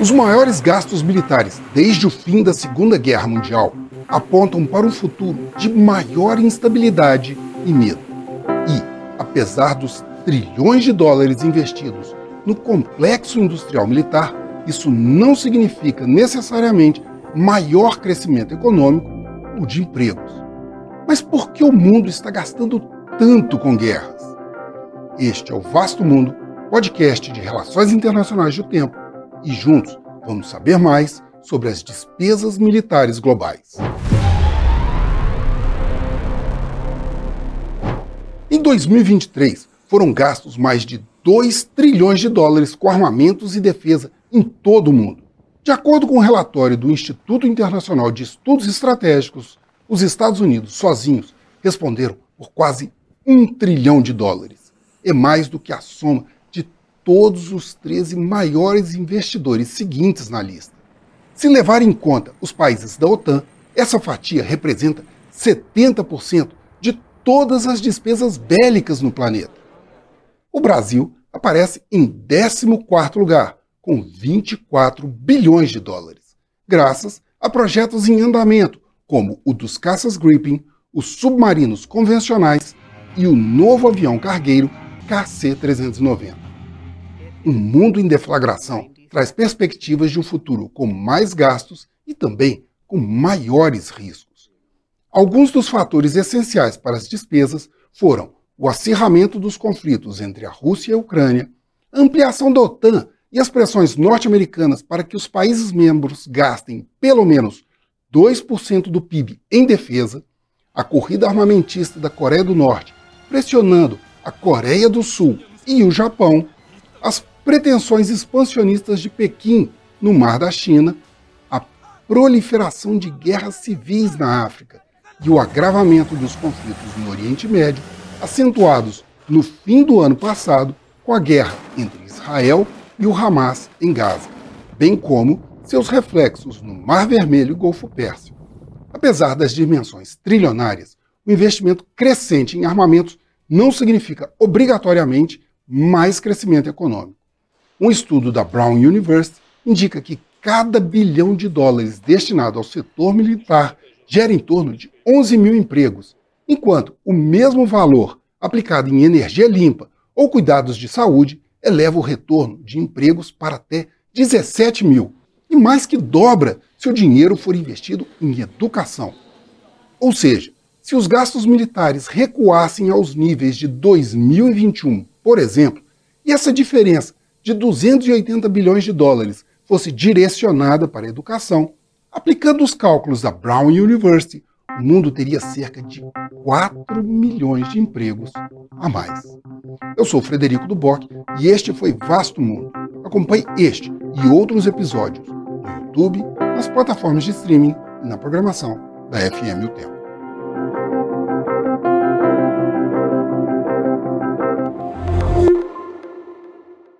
Os maiores gastos militares desde o fim da Segunda Guerra Mundial apontam para um futuro de maior instabilidade e medo. E, apesar dos trilhões de dólares investidos no complexo industrial militar, isso não significa necessariamente maior crescimento econômico ou de empregos. Mas por que o mundo está gastando tanto com guerras? Este é o Vasto Mundo, podcast de relações internacionais do tempo, e juntos vamos saber mais sobre as despesas militares globais. Em 2023, foram gastos mais de 2 trilhões de dólares com armamentos e defesa em todo o mundo. De acordo com o um relatório do Instituto Internacional de Estudos Estratégicos, os Estados Unidos sozinhos responderam por quase um trilhão de dólares. É mais do que a soma todos os 13 maiores investidores seguintes na lista. Se levar em conta os países da OTAN, essa fatia representa 70% de todas as despesas bélicas no planeta. O Brasil aparece em 14º lugar, com 24 bilhões de dólares, graças a projetos em andamento, como o dos caças Gripen, os submarinos convencionais e o novo avião cargueiro KC-390. Um mundo em deflagração traz perspectivas de um futuro com mais gastos e também com maiores riscos. Alguns dos fatores essenciais para as despesas foram o acirramento dos conflitos entre a Rússia e a Ucrânia, a ampliação da OTAN e as pressões norte-americanas para que os países membros gastem pelo menos 2% do PIB em defesa, a corrida armamentista da Coreia do Norte pressionando a Coreia do Sul e o Japão, as pretensões expansionistas de Pequim no Mar da China, a proliferação de guerras civis na África e o agravamento dos conflitos no Oriente Médio, acentuados no fim do ano passado com a guerra entre Israel e o Hamas em Gaza, bem como seus reflexos no Mar Vermelho e Golfo Pérsico. Apesar das dimensões trilionárias, o investimento crescente em armamentos não significa obrigatoriamente mais crescimento econômico. Um estudo da Brown University indica que cada bilhão de dólares destinado ao setor militar gera em torno de 11 mil empregos, enquanto o mesmo valor aplicado em energia limpa ou cuidados de saúde eleva o retorno de empregos para até 17 mil, e mais que dobra se o dinheiro for investido em educação. Ou seja, se os gastos militares recuassem aos níveis de 2021, por exemplo, e essa diferença de 280 bilhões de dólares fosse direcionada para a educação, aplicando os cálculos da Brown University, o mundo teria cerca de 4 milhões de empregos a mais. Eu sou Frederico Duboc e este foi Vasto Mundo. Acompanhe este e outros episódios no YouTube, nas plataformas de streaming e na programação da FM O Tempo.